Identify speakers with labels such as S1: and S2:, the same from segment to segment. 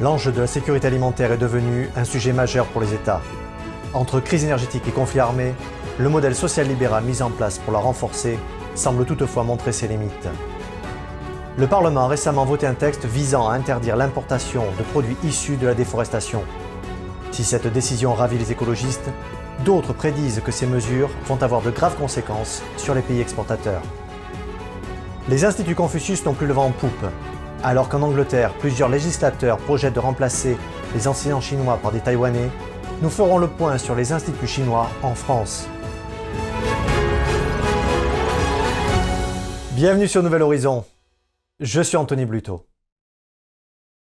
S1: L'enjeu de la sécurité alimentaire est devenu un sujet majeur pour les États. Entre crise énergétique et conflit armé, le modèle social-libéral mis en place pour la renforcer semble toutefois montrer ses limites. Le Parlement a récemment voté un texte visant à interdire l'importation de produits issus de la déforestation. Si cette décision ravit les écologistes, d'autres prédisent que ces mesures vont avoir de graves conséquences sur les pays exportateurs. Les instituts Confucius n'ont plus le vent en poupe. Alors qu'en Angleterre, plusieurs législateurs projettent de remplacer les enseignants chinois par des Taïwanais, nous ferons le point sur les instituts chinois en France. Bienvenue sur Nouvel Horizon. Je suis Anthony Bluto.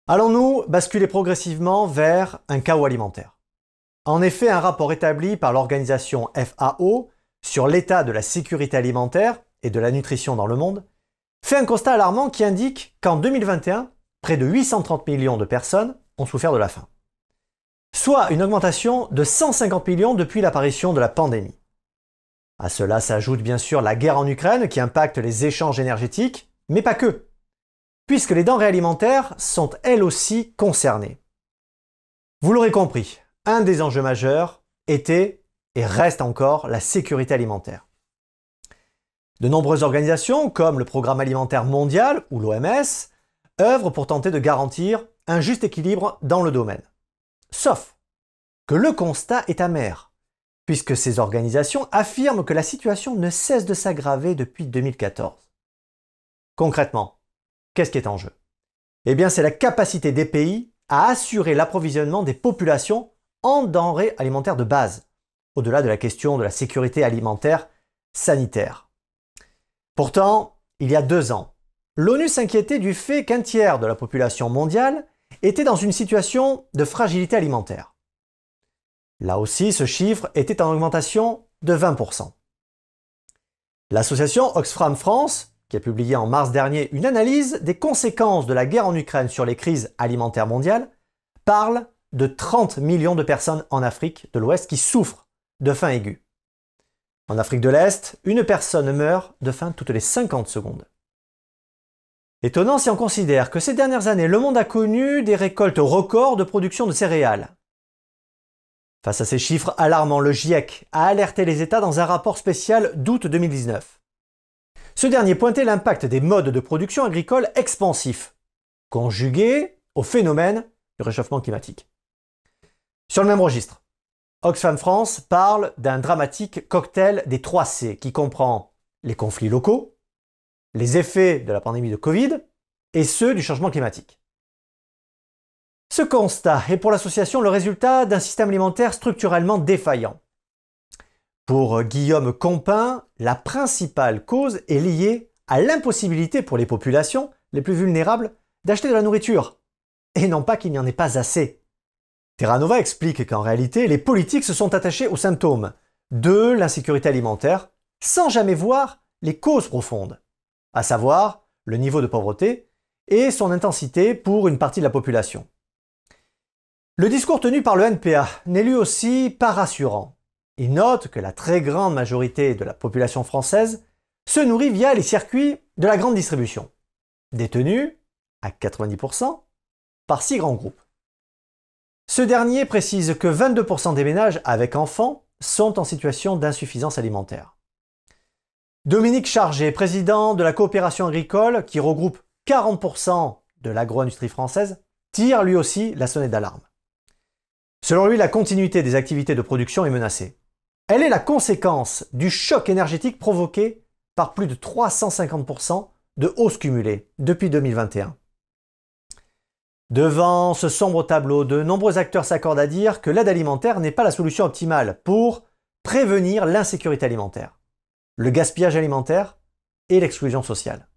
S1: Allons-nous basculer progressivement vers un chaos alimentaire? En effet, un rapport établi par l'organisation FAO sur l'état de la sécurité alimentaire et de la nutrition dans le monde fait un constat alarmant qui indique qu'en 2021, près de 830 millions de personnes ont souffert de la faim. Soit une augmentation de 150 millions depuis l'apparition de la pandémie. À cela s'ajoute bien sûr la guerre en Ukraine qui impacte les échanges énergétiques, mais pas que, puisque les denrées alimentaires sont elles aussi concernées. Vous l'aurez compris, un des enjeux majeurs était et reste encore la sécurité alimentaire. De nombreuses organisations, comme le Programme alimentaire mondial ou l'OMS, œuvrent pour tenter de garantir un juste équilibre dans le domaine. Sauf que le constat est amer, puisque ces organisations affirment que la situation ne cesse de s'aggraver depuis 2014. Concrètement, qu'est-ce qui est en jeu? Eh bien, c'est la capacité des pays à assurer l'approvisionnement des populations en denrées alimentaires de base, au-delà de la question de la sécurité alimentaire sanitaire. Pourtant, il y a deux ans, l'ONU s'inquiétait du fait qu'un tiers de la population mondiale était dans une situation de fragilité alimentaire. Là aussi, ce chiffre était en augmentation de 20%. L'association Oxfam France, qui a publié en mars dernier une analyse des conséquences de la guerre en Ukraine sur les crises alimentaires mondiales, parle de 30 millions de personnes en Afrique de l'Ouest qui souffrent de faim aiguë. En Afrique de l'Est, une personne meurt de faim toutes les 50 secondes. Étonnant si on considère que ces dernières années, le monde a connu des récoltes records de production de céréales. Face à ces chiffres alarmants, le GIEC a alerté les États dans un rapport spécial d'août 2019. Ce dernier pointait l'impact des modes de production agricole expansifs, conjugués au phénomène du réchauffement climatique. Sur le même registre, Oxfam France parle d'un dramatique cocktail des 3 C qui comprend les conflits locaux, les effets de la pandémie de Covid et ceux du changement climatique. Ce constat est pour l'association le résultat d'un système alimentaire structurellement défaillant. Pour Guillaume Compin, la principale cause est liée à l'impossibilité pour les populations les plus vulnérables d'acheter de la nourriture, et non pas qu'il n'y en ait pas assez. Terranova explique qu'en réalité, les politiques se sont attachés aux symptômes de l'insécurité alimentaire sans jamais voir les causes profondes, à savoir le niveau de pauvreté et son intensité pour une partie de la population. Le discours tenu par le NPA n'est lui aussi pas rassurant. Il note que la très grande majorité de la population française se nourrit via les circuits de la grande distribution, détenus à 90% par six grands groupes. Ce dernier précise que 22% des ménages avec enfants sont en situation d'insuffisance alimentaire. Dominique Chargé, président de la coopération agricole qui regroupe 40% de l'agro-industrie française, tire lui aussi la sonnette d'alarme. Selon lui, la continuité des activités de production est menacée. Elle est la conséquence du choc énergétique provoqué par plus de 350% de hausse cumulée depuis 2021. Devant ce sombre tableau, de nombreux acteurs s'accordent à dire que l'aide alimentaire n'est pas la solution optimale pour prévenir l'insécurité alimentaire, le gaspillage alimentaire et l'exclusion sociale.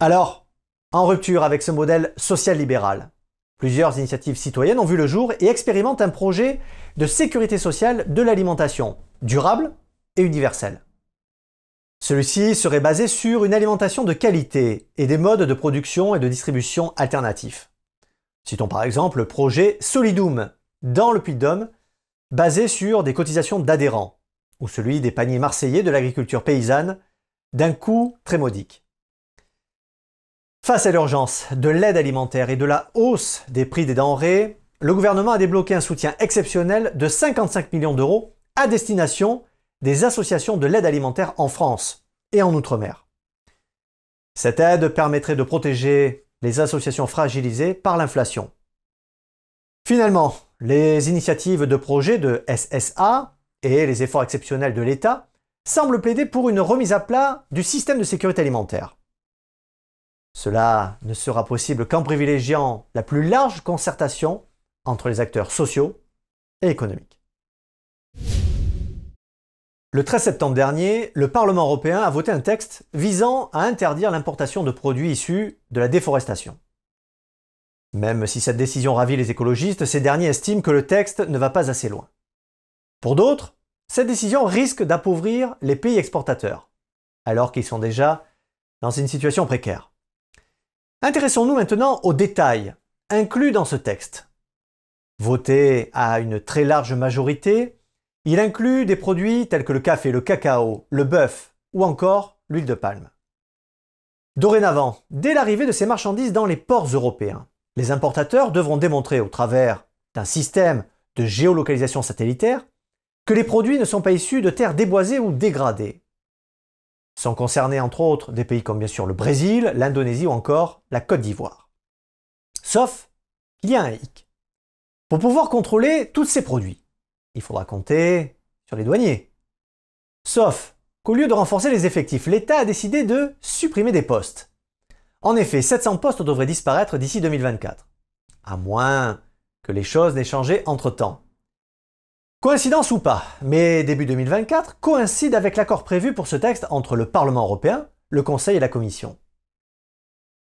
S1: Alors, en rupture avec ce modèle social-libéral, plusieurs initiatives citoyennes ont vu le jour et expérimentent un projet de sécurité sociale de l'alimentation durable et universelle. Celui-ci serait basé sur une alimentation de qualité et des modes de production et de distribution alternatifs. Citons par exemple le projet Solidoum dans le Puy-de-Dôme, basé sur des cotisations d'adhérents, ou celui des paniers marseillais de l'agriculture paysanne, d'un coût très modique. Face à l'urgence de l'aide alimentaire et de la hausse des prix des denrées, le gouvernement a débloqué un soutien exceptionnel de 55 millions d'euros à destination des associations de l'aide alimentaire en France et en Outre-mer. Cette aide permettrait de protéger les associations fragilisées par l'inflation. Finalement, les initiatives de projet de SSA et les efforts exceptionnels de l'État semblent plaider pour une remise à plat du système de sécurité alimentaire. Cela ne sera possible qu'en privilégiant la plus large concertation entre les acteurs sociaux et économiques. Le 13 septembre dernier, le Parlement européen a voté un texte visant à interdire l'importation de produits issus de la déforestation. Même si cette décision ravit les écologistes, ces derniers estiment que le texte ne va pas assez loin. Pour d'autres, cette décision risque d'appauvrir les pays exportateurs, alors qu'ils sont déjà dans une situation précaire. Intéressons-nous maintenant aux détails inclus dans ce texte. Voté à une très large majorité, il inclut des produits tels que le café, le cacao, le bœuf ou encore l'huile de palme. Dorénavant, dès l'arrivée de ces marchandises dans les ports européens, les importateurs devront démontrer au travers d'un système de géolocalisation satellitaire que les produits ne sont pas issus de terres déboisées ou dégradées. Sont concernés entre autres des pays comme bien sûr le Brésil, l'Indonésie ou encore la Côte d'Ivoire. Sauf qu'il y a un hic. Pour pouvoir contrôler tous ces produits, il faudra compter sur les douaniers. Sauf qu'au lieu de renforcer les effectifs, l'État a décidé de supprimer des postes. En effet, 700 postes devraient disparaître d'ici 2024. À moins que les choses n'aient changé entre-temps. Coïncidence ou pas, mais début 2024 coïncide avec l'accord prévu pour ce texte entre le Parlement européen, le Conseil et la Commission.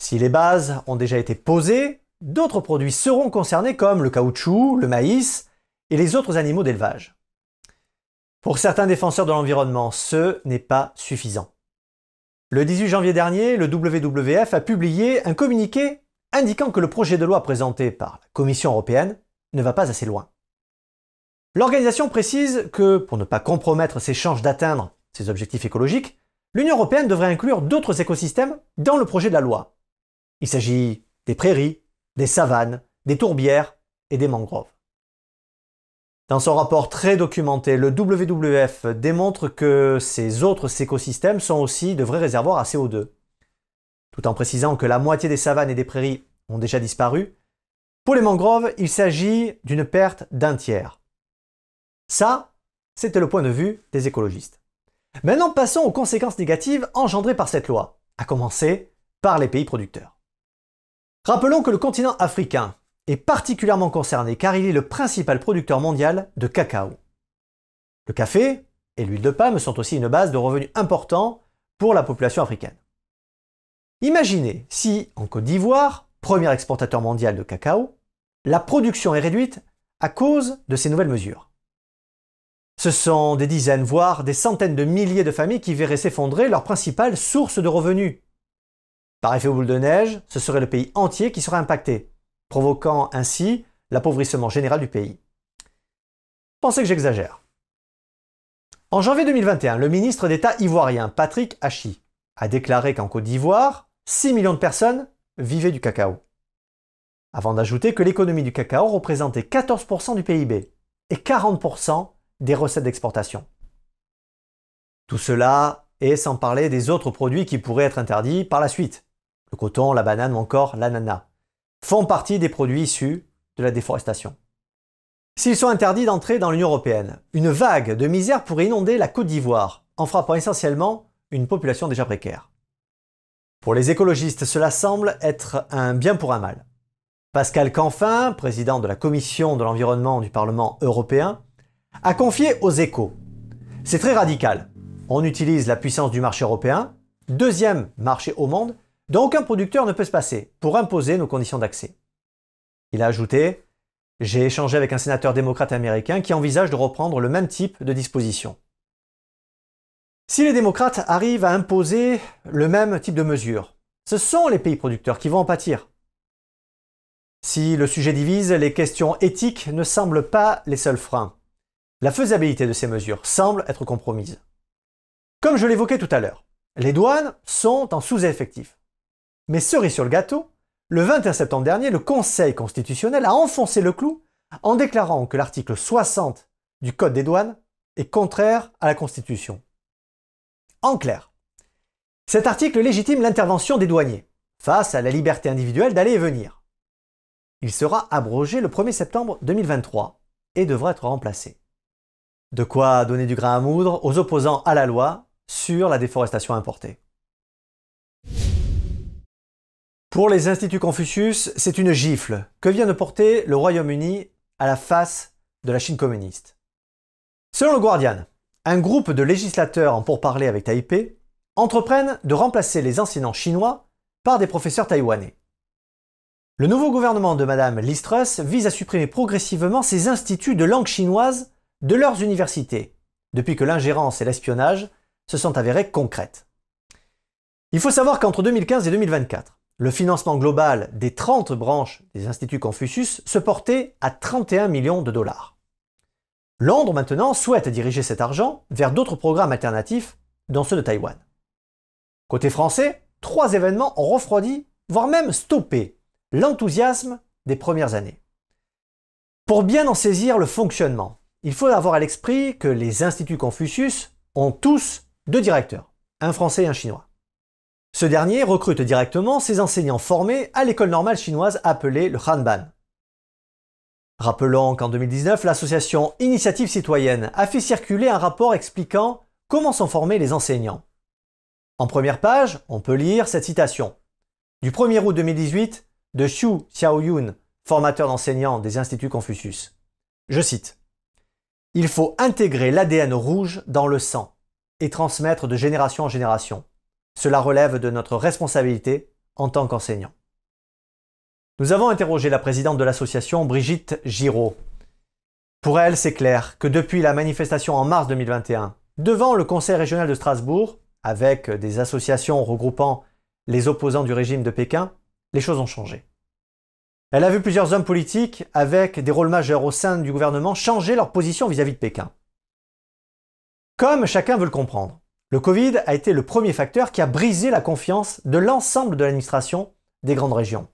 S1: Si les bases ont déjà été posées, d'autres produits seront concernés comme le caoutchouc, le maïs, et les autres animaux d'élevage. Pour certains défenseurs de l'environnement, ce n'est pas suffisant. Le 18 janvier dernier, le WWF a publié un communiqué indiquant que le projet de loi présenté par la Commission européenne ne va pas assez loin. L'organisation précise que, pour ne pas compromettre ses chances d'atteindre ses objectifs écologiques, l'Union européenne devrait inclure d'autres écosystèmes dans le projet de la loi. Il s'agit des prairies, des savanes, des tourbières et des mangroves. Dans son rapport très documenté, le WWF démontre que ces autres écosystèmes sont aussi de vrais réservoirs à CO2. Tout en précisant que la moitié des savanes et des prairies ont déjà disparu, pour les mangroves, il s'agit d'une perte d'un tiers. Ça, c'était le point de vue des écologistes. Maintenant, passons aux conséquences négatives engendrées par cette loi, à commencer par les pays producteurs. Rappelons que le continent africain est particulièrement concerné car il est le principal producteur mondial de cacao. Le café et l'huile de palme sont aussi une base de revenus important pour la population africaine. Imaginez si, en Côte d'Ivoire, premier exportateur mondial de cacao, la production est réduite à cause de ces nouvelles mesures. Ce sont des dizaines, voire des centaines de milliers de familles qui verraient s'effondrer leur principale source de revenus. Par effet boule de neige, ce serait le pays entier qui serait impacté, provoquant ainsi l'appauvrissement général du pays. Pensez que j'exagère. En janvier 2021, le ministre d'État ivoirien Patrick Hachi a déclaré qu'en Côte d'Ivoire, 6 millions de personnes vivaient du cacao. Avant d'ajouter que l'économie du cacao représentait 14% du PIB et 40% des recettes d'exportation. Tout cela est sans parler des autres produits qui pourraient être interdits par la suite. Le coton, la banane ou encore l'ananas font partie des produits issus de la déforestation. S'ils sont interdits d'entrer dans l'Union européenne, une vague de misère pourrait inonder la Côte d'Ivoire, en frappant essentiellement une population déjà précaire. Pour les écologistes, cela semble être un bien pour un mal. Pascal Canfin, président de la Commission de l'environnement du Parlement européen, a confié aux échos. C'est très radical. On utilise la puissance du marché européen, deuxième marché au monde, dont aucun producteur ne peut se passer pour imposer nos conditions d'accès. Il a ajouté J'ai échangé avec un sénateur démocrate américain qui envisage de reprendre le même type de disposition. Si les démocrates arrivent à imposer le même type de mesures, ce sont les pays producteurs qui vont en pâtir. Si le sujet divise, les questions éthiques ne semblent pas les seuls freins. La faisabilité de ces mesures semble être compromise. Comme je l'évoquais tout à l'heure, les douanes sont en sous-effectif. Mais cerise sur le gâteau, le 21 septembre dernier, le Conseil constitutionnel a enfoncé le clou en déclarant que l'article 60 du Code des douanes est contraire à la Constitution. En clair, cet article légitime l'intervention des douaniers face à la liberté individuelle d'aller et venir. Il sera abrogé le 1er septembre 2023 et devra être remplacé. De quoi donner du grain à moudre aux opposants à la loi sur la déforestation importée. Pour les instituts Confucius, c'est une gifle que vient de porter le Royaume-Uni à la face de la Chine communiste? Selon le Guardian, un groupe de législateurs en pourparlers avec Taipei entreprennent de remplacer les enseignants chinois par des professeurs taïwanais. Le nouveau gouvernement de Madame Listrus vise à supprimer progressivement ces instituts de langue chinoise de leurs universités, depuis que l'ingérence et l'espionnage se sont avérés concrètes. Il faut savoir qu'entre 2015 et 2024, le financement global des 30 branches des instituts Confucius se portait à 31 millions de dollars. Londres maintenant souhaite diriger cet argent vers d'autres programmes alternatifs, dont ceux de Taïwan. Côté français, trois événements ont refroidi, voire même stoppé, l'enthousiasme des premières années. Pour bien en saisir le fonctionnement, il faut avoir à l'esprit que les instituts Confucius ont tous deux directeurs, un français et un chinois. Ce dernier recrute directement ses enseignants formés à l'école normale chinoise appelée le Hanban. Rappelons qu'en 2019, l'association Initiative Citoyenne a fait circuler un rapport expliquant comment sont formés les enseignants. En première page, on peut lire cette citation. Du 1er août 2018, de Xu Xiaoyun, formateur d'enseignants des instituts Confucius. Je cite. Il faut intégrer l'ADN rouge dans le sang et transmettre de génération en génération. Cela relève de notre responsabilité en tant qu'enseignant. Nous avons interrogé la présidente de l'association, Brigitte Giraud. Pour elle, c'est clair que depuis la manifestation en mars 2021, devant le Conseil régional de Strasbourg, avec des associations regroupant les opposants du régime de Pékin, les choses ont changé. Elle a vu plusieurs hommes politiques avec des rôles majeurs au sein du gouvernement changer leur position vis-à-vis de Pékin. Comme chacun veut le comprendre, le Covid a été le premier facteur qui a brisé la confiance de l'ensemble de l'administration des grandes régions.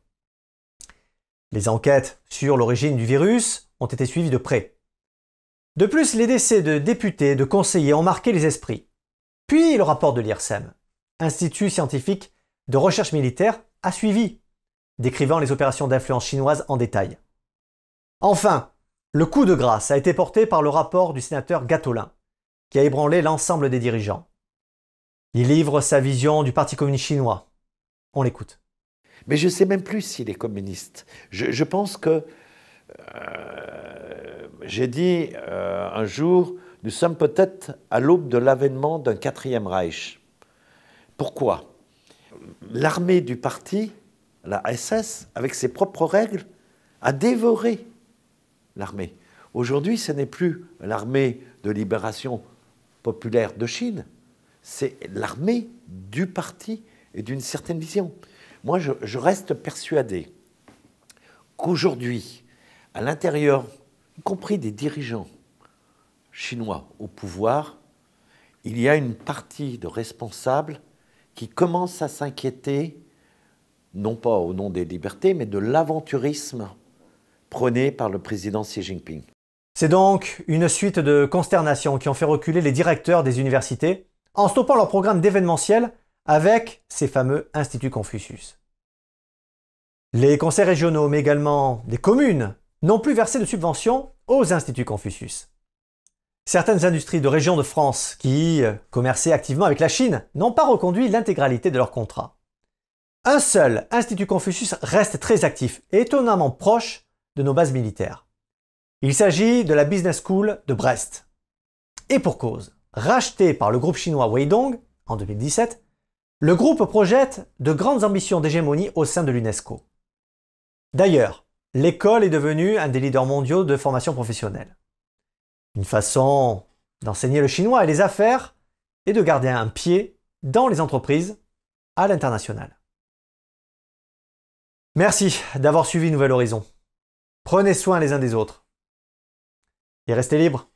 S1: Les enquêtes sur l'origine du virus ont été suivies de près. De plus, les décès de députés, de conseillers ont marqué les esprits. Puis le rapport de l'IRSEM, Institut scientifique de recherche militaire, a suivi décrivant les opérations d'influence chinoise en détail. Enfin, le coup de grâce a été porté par le rapport du sénateur Gatolin, qui a ébranlé l'ensemble des dirigeants. Il livre sa vision du Parti communiste chinois. On l'écoute.
S2: Mais je ne sais même plus s'il est communiste. Je, pense que euh, j'ai dit euh, un jour, nous sommes peut-être à l'aube de l'avènement d'un quatrième Reich. Pourquoi? L'armée du parti la SS, avec ses propres règles, a dévoré l'armée. Aujourd'hui, ce n'est plus l'armée de libération populaire de Chine, c'est l'armée du parti et d'une certaine vision. Moi, je, reste persuadé qu'aujourd'hui, à l'intérieur, y compris des dirigeants chinois au pouvoir, il y a une partie de responsables qui commencent à s'inquiéter non pas au nom des libertés, mais de l'aventurisme prôné par le président Xi Jinping.
S1: C'est donc une suite de consternations qui ont fait reculer les directeurs des universités en stoppant leur programme d'événementiel avec ces fameux instituts Confucius. Les conseils régionaux, mais également les communes, n'ont plus versé de subventions aux instituts Confucius. Certaines industries de régions de France qui commerçaient activement avec la Chine n'ont pas reconduit l'intégralité de leurs contrats. Un seul Institut Confucius reste très actif et étonnamment proche de nos bases militaires. Il s'agit de la Business School de Brest. Et pour cause, racheté par le groupe chinois Weidong en 2017, le groupe projette de grandes ambitions d'hégémonie au sein de l'UNESCO. D'ailleurs, l'école est devenue un des leaders mondiaux de formation professionnelle. Une façon d'enseigner le chinois et les affaires et de garder un pied dans les entreprises à l'international. Merci d'avoir suivi Nouvel Horizon. Prenez soin les uns des autres. Et restez libres.